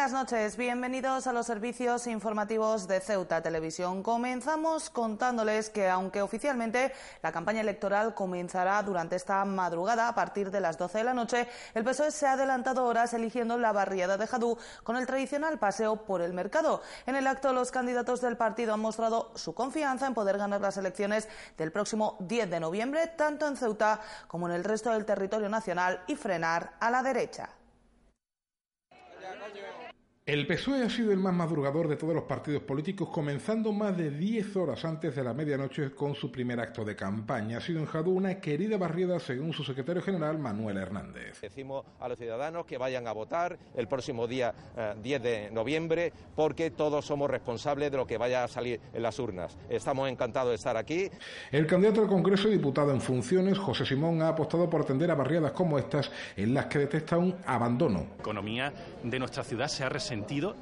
buenas noches, bienvenidos a los servicios informativos de Ceuta Televisión. Comenzamos contándoles que, aunque oficialmente la campaña electoral comenzará durante esta madrugada a partir de las 12 de la noche, el PSOE se ha adelantado horas eligiendo la barriada de Jadú con el tradicional paseo por el mercado. En el acto, los candidatos del partido han mostrado su confianza en poder ganar las elecciones del próximo 10 de noviembre, tanto en Ceuta como en el resto del territorio nacional, y frenar a la derecha. El PSOE ha sido el más madrugador de todos los partidos políticos, comenzando más de 10 horas antes de la medianoche con su primer acto de campaña. Ha sido en Jadú una querida barriada, según su secretario general, Manuel Hernández. Decimos a los ciudadanos que vayan a votar el próximo día 10 de noviembre, porque todos somos responsables de lo que vaya a salir en las urnas. Estamos encantados de estar aquí. El candidato al Congreso y diputado en funciones, José Simón, ha apostado por atender a barriadas como estas, en las que detecta un abandono. La economía de nuestra ciudad se ha resentido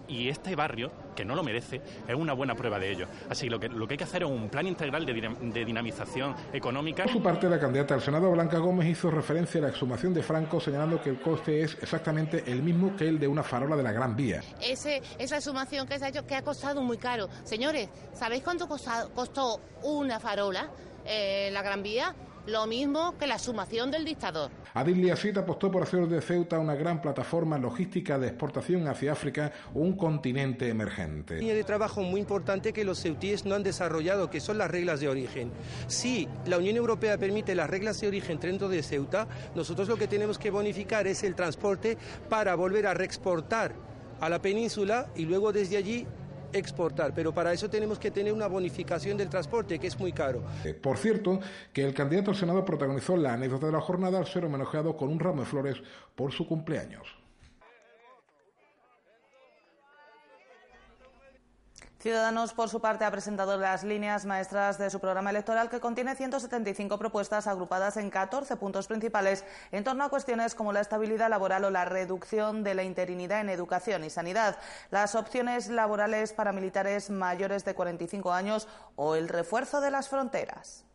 y este barrio, que no lo merece, es una buena prueba de ello. Así que lo que, lo que hay que hacer es un plan integral de, de dinamización económica. Por su parte, la candidata al Senado, Blanca Gómez, hizo referencia a la exhumación de Franco, señalando que el coste es exactamente el mismo que el de una farola de la Gran Vía. Ese, esa exhumación que se ha hecho, que ha costado muy caro. Señores, ¿sabéis cuánto costado, costó una farola eh, la Gran Vía? Lo mismo que la sumación del dictador. Adil Liasit apostó por hacer de Ceuta una gran plataforma logística de exportación hacia África, un continente emergente. Línea de trabajo muy importante que los ceutíes no han desarrollado, que son las reglas de origen. Si la Unión Europea permite las reglas de origen dentro de Ceuta, nosotros lo que tenemos que bonificar es el transporte para volver a reexportar a la península y luego desde allí exportar, pero para eso tenemos que tener una bonificación del transporte, que es muy caro. Por cierto, que el candidato al Senado protagonizó la anécdota de la jornada al ser homenajeado con un ramo de flores por su cumpleaños. Ciudadanos, por su parte, ha presentado las líneas maestras de su programa electoral que contiene 175 propuestas agrupadas en 14 puntos principales en torno a cuestiones como la estabilidad laboral o la reducción de la interinidad en educación y sanidad, las opciones laborales para militares mayores de 45 años o el refuerzo de las fronteras.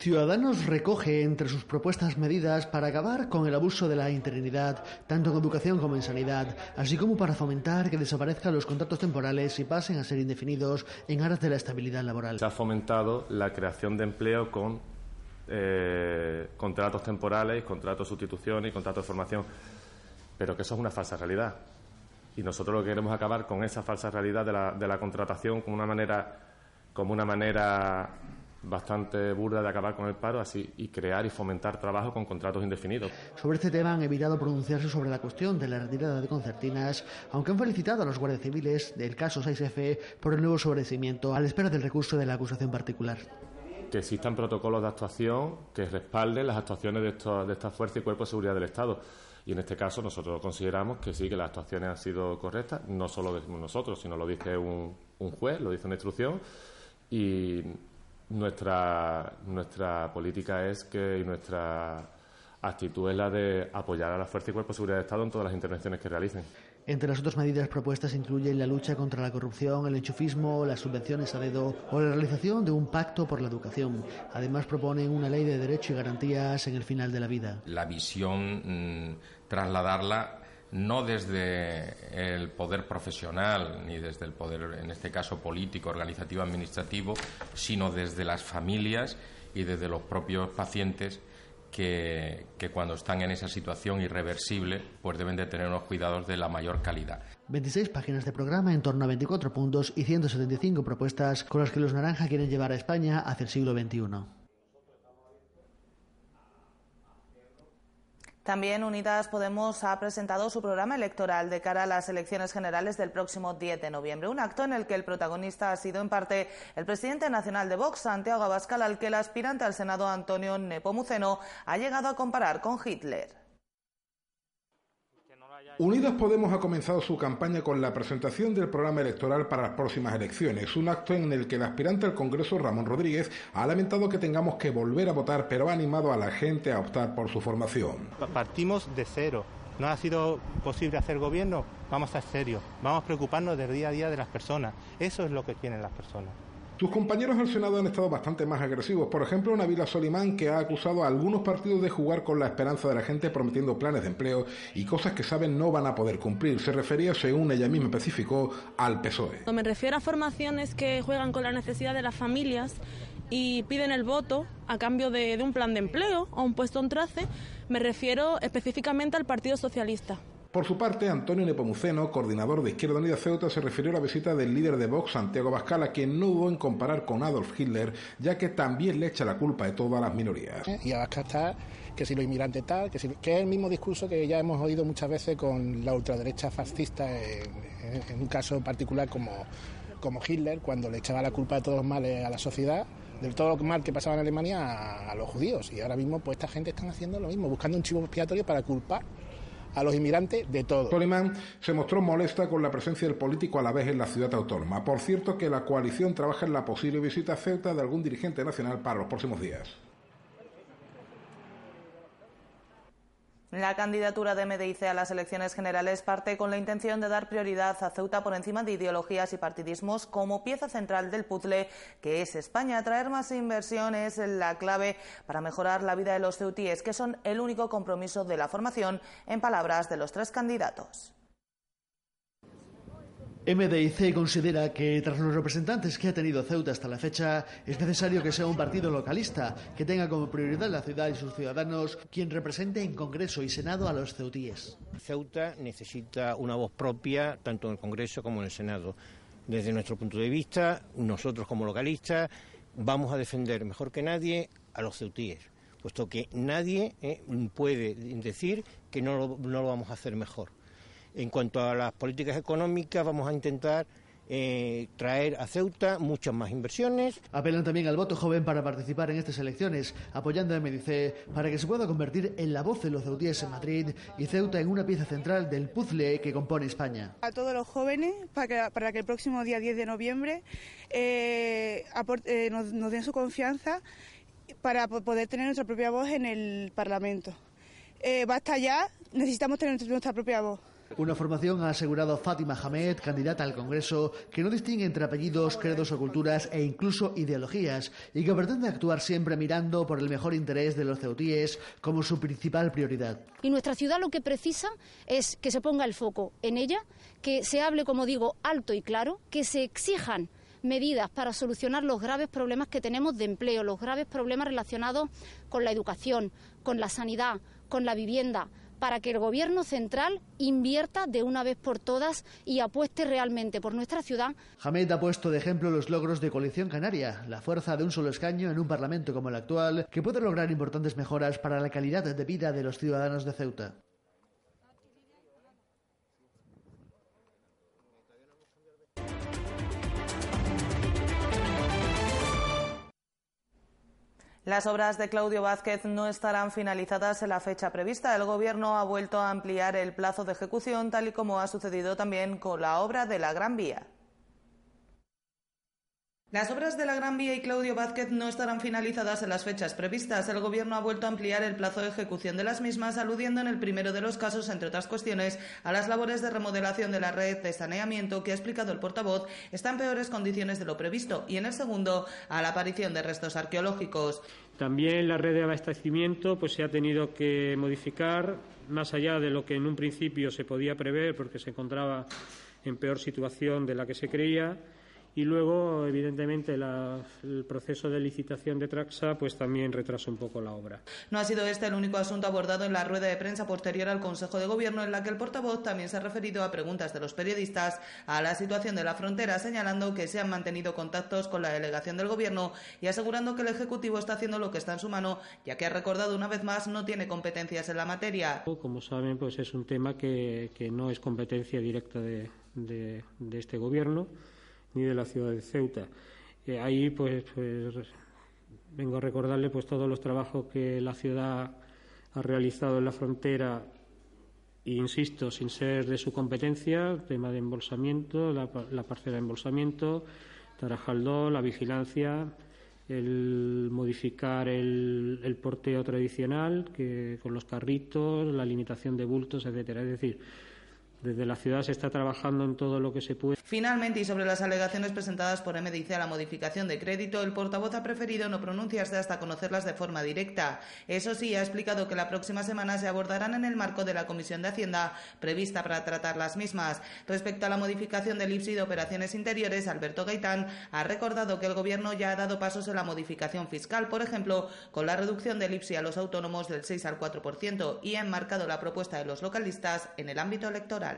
Ciudadanos recoge entre sus propuestas medidas para acabar con el abuso de la interinidad, tanto en educación como en sanidad, así como para fomentar que desaparezcan los contratos temporales y pasen a ser indefinidos en aras de la estabilidad laboral. Se ha fomentado la creación de empleo con eh, contratos temporales, contratos de sustitución y contratos de formación, pero que eso es una falsa realidad. Y nosotros lo que queremos acabar con esa falsa realidad de la, de la contratación como una manera, como una manera bastante burda de acabar con el paro así y crear y fomentar trabajo con contratos indefinidos. Sobre este tema han evitado pronunciarse sobre la cuestión de la retirada de concertinas, aunque han felicitado a los guardias civiles del caso 6F por el nuevo sobrecimiento a la espera del recurso de la acusación particular. Que existan protocolos de actuación que respalden las actuaciones de, esto, de esta fuerza y cuerpo de seguridad del Estado. Y en este caso nosotros consideramos que sí, que las actuaciones han sido correctas, no solo decimos nosotros, sino lo dice un, un juez, lo dice una instrucción, y nuestra, nuestra política es que y nuestra actitud es la de apoyar a la Fuerza y Cuerpo de Seguridad del Estado en todas las intervenciones que realicen. Entre las otras medidas propuestas incluyen la lucha contra la corrupción, el enchufismo, las subvenciones a dedo o la realización de un pacto por la educación. Además proponen una ley de derecho y garantías en el final de la vida. La visión, mmm, trasladarla no desde el poder profesional ni desde el poder, en este caso político, organizativo, administrativo, sino desde las familias y desde los propios pacientes que, que, cuando están en esa situación irreversible, pues deben de tener unos cuidados de la mayor calidad. 26 páginas de programa en torno a 24 puntos y 175 propuestas con las que los Naranja quieren llevar a España hacia el siglo XXI. También Unidas Podemos ha presentado su programa electoral de cara a las elecciones generales del próximo 10 de noviembre, un acto en el que el protagonista ha sido en parte el presidente nacional de Vox, Santiago Abascal, al que el aspirante al Senado, Antonio Nepomuceno, ha llegado a comparar con Hitler. Unidas Podemos ha comenzado su campaña con la presentación del programa electoral para las próximas elecciones, un acto en el que el aspirante al Congreso, Ramón Rodríguez, ha lamentado que tengamos que volver a votar, pero ha animado a la gente a optar por su formación. Partimos de cero. No ha sido posible hacer gobierno, vamos a ser serios, vamos a preocuparnos del día a día de las personas. Eso es lo que quieren las personas. Sus compañeros del Senado han estado bastante más agresivos. Por ejemplo, Nabila Solimán, que ha acusado a algunos partidos de jugar con la esperanza de la gente prometiendo planes de empleo y cosas que saben no van a poder cumplir. Se refería, según ella misma especificó, al PSOE. Me refiero a formaciones que juegan con la necesidad de las familias y piden el voto a cambio de, de un plan de empleo o un puesto en trace. Me refiero específicamente al Partido Socialista. Por su parte, Antonio Nepomuceno, coordinador de Izquierda Unida Ceuta, se refirió a la visita del líder de Vox, Santiago Bascala, quien no dudó en comparar con Adolf Hitler, ya que también le echa la culpa de todas las minorías. Y Abascal está que si los inmigrantes tal, que, si, que es el mismo discurso que ya hemos oído muchas veces con la ultraderecha fascista, en, en un caso particular como, como Hitler, cuando le echaba la culpa de todos los males a la sociedad de todo lo mal que pasaba en Alemania a, a, los judíos. Y ahora mismo, pues esta gente están haciendo lo mismo, buscando un chivo expiatorio para culpar a los inmigrantes de todo. Solimán se mostró molesta con la presencia del político a la vez en la ciudad autónoma. Por cierto, que la coalición trabaja en la posible visita a de algún dirigente nacional para los próximos días. La candidatura de MDIC a las elecciones generales parte con la intención de dar prioridad a Ceuta por encima de ideologías y partidismos como pieza central del puzzle que es España. Traer más inversión es la clave para mejorar la vida de los ceutíes, que son el único compromiso de la formación, en palabras de los tres candidatos. MDIC considera que tras los representantes que ha tenido Ceuta hasta la fecha, es necesario que sea un partido localista, que tenga como prioridad la ciudad y sus ciudadanos, quien represente en Congreso y Senado a los ceutíes. Ceuta necesita una voz propia, tanto en el Congreso como en el Senado. Desde nuestro punto de vista, nosotros como localistas vamos a defender mejor que nadie a los ceutíes, puesto que nadie eh, puede decir que no lo, no lo vamos a hacer mejor. En cuanto a las políticas económicas, vamos a intentar eh, traer a Ceuta muchas más inversiones. Apelan también al voto joven para participar en estas elecciones, apoyando a MDC para que se pueda convertir en la voz de los ceutíes en Madrid y Ceuta en una pieza central del puzzle que compone España. A todos los jóvenes, para que, para que el próximo día 10 de noviembre eh, aporte, eh, nos, nos den su confianza para poder tener nuestra propia voz en el Parlamento. Eh, basta ya, necesitamos tener nuestra propia voz. Una formación ha asegurado Fátima Hamed, candidata al Congreso, que no distingue entre apellidos, credos o culturas e incluso ideologías y que pretende actuar siempre mirando por el mejor interés de los ceutíes como su principal prioridad. Y nuestra ciudad lo que precisa es que se ponga el foco en ella, que se hable, como digo, alto y claro, que se exijan medidas para solucionar los graves problemas que tenemos de empleo, los graves problemas relacionados con la educación, con la sanidad, con la vivienda, para que el Gobierno central invierta de una vez por todas y apueste realmente por nuestra ciudad. Hamed ha puesto de ejemplo los logros de Coalición Canaria, la fuerza de un solo escaño en un Parlamento como el actual, que puede lograr importantes mejoras para la calidad de vida de los ciudadanos de Ceuta. Las obras de Claudio Vázquez no estarán finalizadas en la fecha prevista. El Gobierno ha vuelto a ampliar el plazo de ejecución, tal y como ha sucedido también con la obra de la Gran Vía. Las obras de la Gran Vía y Claudio Vázquez no estarán finalizadas en las fechas previstas. El Gobierno ha vuelto a ampliar el plazo de ejecución de las mismas, aludiendo en el primero de los casos, entre otras cuestiones, a las labores de remodelación de la red de saneamiento que ha explicado el portavoz está en peores condiciones de lo previsto y en el segundo a la aparición de restos arqueológicos. También la red de abastecimiento pues, se ha tenido que modificar más allá de lo que en un principio se podía prever porque se encontraba en peor situación de la que se creía y luego, evidentemente, el proceso de licitación de Traxa pues también retrasa un poco la obra. No ha sido este el único asunto abordado en la rueda de prensa posterior al Consejo de Gobierno, en la que el portavoz también se ha referido a preguntas de los periodistas a la situación de la frontera, señalando que se han mantenido contactos con la delegación del Gobierno y asegurando que el Ejecutivo está haciendo lo que está en su mano, ya que ha recordado una vez más no tiene competencias en la materia. Como saben, pues es un tema que, no es competencia directa de, de este Gobierno ni de la ciudad de Ceuta. Eh, ahí pues, pues, vengo a recordarle pues todos los trabajos que la ciudad ha realizado en la frontera e insisto, sin ser de su competencia, tema de embolsamiento, la, parcela de embolsamiento, Tarajaldó, la vigilancia, el modificar el, el porteo tradicional que, con los carritos, la limitación de bultos, etcétera. Es decir, desde la ciudad se está trabajando en todo lo que se puede. Finalmente, y sobre las alegaciones presentadas por MDC a la modificación de crédito, el portavoz ha preferido no pronunciarse hasta conocerlas de forma directa. Eso sí, ha explicado que la próxima semana se abordarán en el marco de la Comisión de Hacienda prevista para tratar las mismas. Respecto a la modificación del IPSI de operaciones interiores, Alberto Gaitán ha recordado que el Gobierno ya ha dado pasos en la modificación fiscal, por ejemplo, con la reducción del IPSI a los autónomos del 6 al 4% y ha enmarcado la propuesta de los localistas en el ámbito electoral.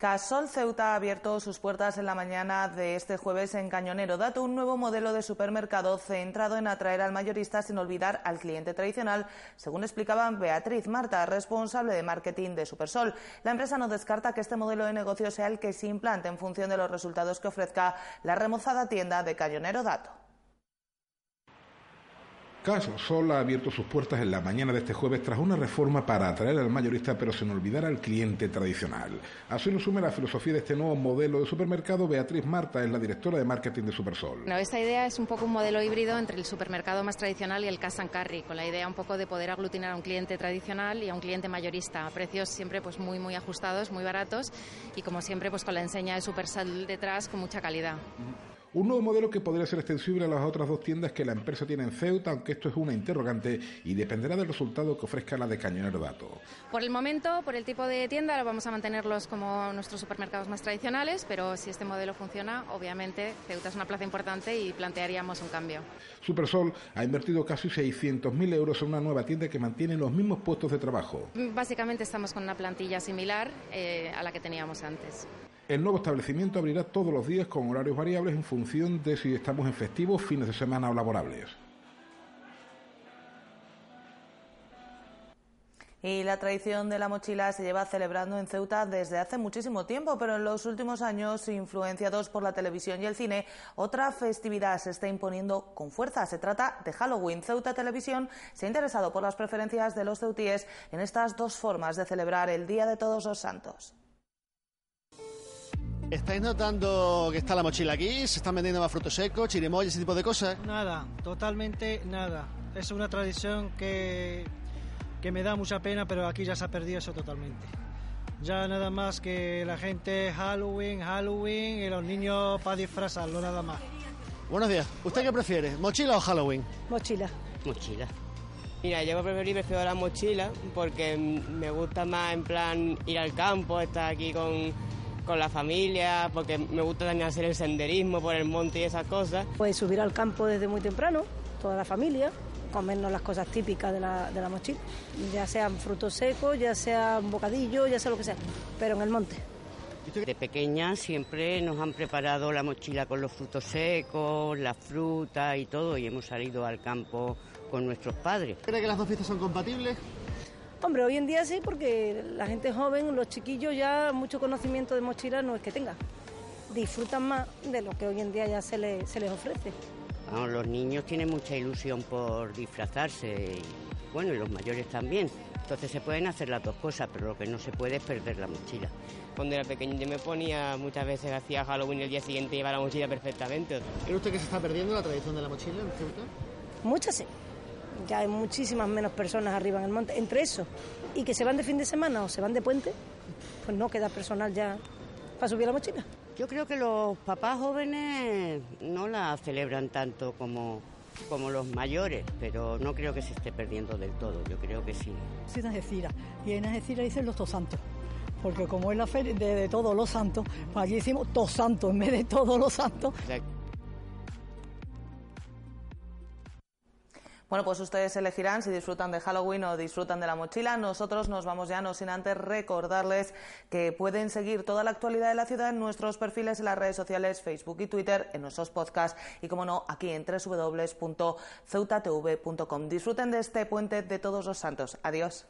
Casol Ceuta ha abierto sus puertas en la mañana de este jueves en Cañonero. Dato un nuevo modelo de supermercado centrado en atraer al mayorista sin olvidar al cliente tradicional, según explicaba Beatriz Marta, responsable de marketing de Supersol. La empresa no descarta que este modelo de negocio sea el que se implante en función de los resultados que ofrezca la remozada tienda de Cañonero Dato. Caso Sol ha abierto sus puertas en la mañana de este jueves tras una reforma para atraer al mayorista pero sin olvidar al cliente tradicional. Así lo asume la filosofía de este nuevo modelo de supermercado. Beatriz Marta es la directora de marketing de Supersol. No, esta idea es un poco un modelo híbrido entre el supermercado más tradicional y el cash and carry, con la idea un poco de poder aglutinar a un cliente tradicional y a un cliente mayorista a precios siempre pues muy muy ajustados, muy baratos y como siempre pues con la enseña de Supersol detrás con mucha calidad. Un nuevo modelo que podría ser extensible a las otras dos tiendas que la empresa tiene en Ceuta, aunque esto es una interrogante y dependerá del resultado que ofrezca la de Cañonero Dato. Por el momento, por el tipo de tienda, lo vamos a mantenerlos como nuestros supermercados más tradicionales, pero si este modelo funciona, obviamente Ceuta es una plaza importante y plantearíamos un cambio. Supersol ha invertido casi 600.000 euros en una nueva tienda que mantiene los mismos puestos de trabajo. Básicamente estamos con una plantilla similar eh, a la que teníamos antes. El nuevo establecimiento abrirá todos los días con horarios variables en función de si estamos en festivos, fines de semana o laborables. Y la tradición de la mochila se lleva celebrando en Ceuta desde hace muchísimo tiempo, pero en los últimos años, influenciados por la televisión y el cine, otra festividad se está imponiendo con fuerza. Se trata de Halloween. Ceuta Televisión se ha interesado por las preferencias de los ceutíes en estas dos formas de celebrar el Día de Todos los Santos. ¿Estáis notando que está la mochila aquí? ¿Se están vendiendo más frutos secos, chirimoya, ese tipo de cosas? Nada, totalmente nada. Es una tradición que, que me da mucha pena, pero aquí ya se ha perdido eso totalmente. Ya nada más que la gente Halloween, Halloween y los niños para disfrazarlo, nada más. Buenos días. ¿Usted qué prefiere, mochila o Halloween? Mochila. Mochila. Mira, yo preferir prefiero la mochila porque me gusta más en plan ir al campo, estar aquí con con la familia, porque me gusta también hacer el senderismo por el monte y esas cosas. Puedes subir al campo desde muy temprano, toda la familia, comernos las cosas típicas de la, de la mochila, ya sean frutos secos, ya sean bocadillos, ya sea lo que sea, pero en el monte. De pequeña siempre nos han preparado la mochila con los frutos secos, la fruta y todo, y hemos salido al campo con nuestros padres. ¿Cree que las dos fiestas son compatibles? Hombre, hoy en día sí, porque la gente joven, los chiquillos ya mucho conocimiento de mochila no es que tengan. Disfrutan más de lo que hoy en día ya se, les, se les ofrece. los niños tienen mucha ilusión por disfrazarse, y, bueno, y los mayores también. Entonces se pueden hacer las dos cosas, pero lo que no se puede es perder la mochila. Cuando era pequeño yo me ponía, muchas veces hacía Halloween y el día siguiente iba la mochila perfectamente. ¿Cree usted que se está perdiendo la tradición de la mochila en Ceuta? Muchas sí ya hay muchísimas menos personas arriba en el monte. Entre eso y que se van de fin de semana o se van de puente, pues no queda personal ya para subir la mochila. Yo creo que los papás jóvenes no la celebran tanto como, como los mayores, pero no creo que se esté perdiendo del todo, yo creo que sí. Sí, en Algeciras, y en Algeciras dicen los dos santos porque como es la feria de, todos los santos, pues allí decimos todos santos en vez de todos los santos. Bueno, pues ustedes elegirán si disfrutan de Halloween o disfrutan de la mochila. Nosotros nos vamos ya, no sin antes recordarles que pueden seguir toda la actualidad de la ciudad en nuestros perfiles en las redes sociales, Facebook y Twitter, en nuestros podcasts y, como no, aquí en www.ceutatv.com. Disfruten de este puente de todos los santos. Adiós.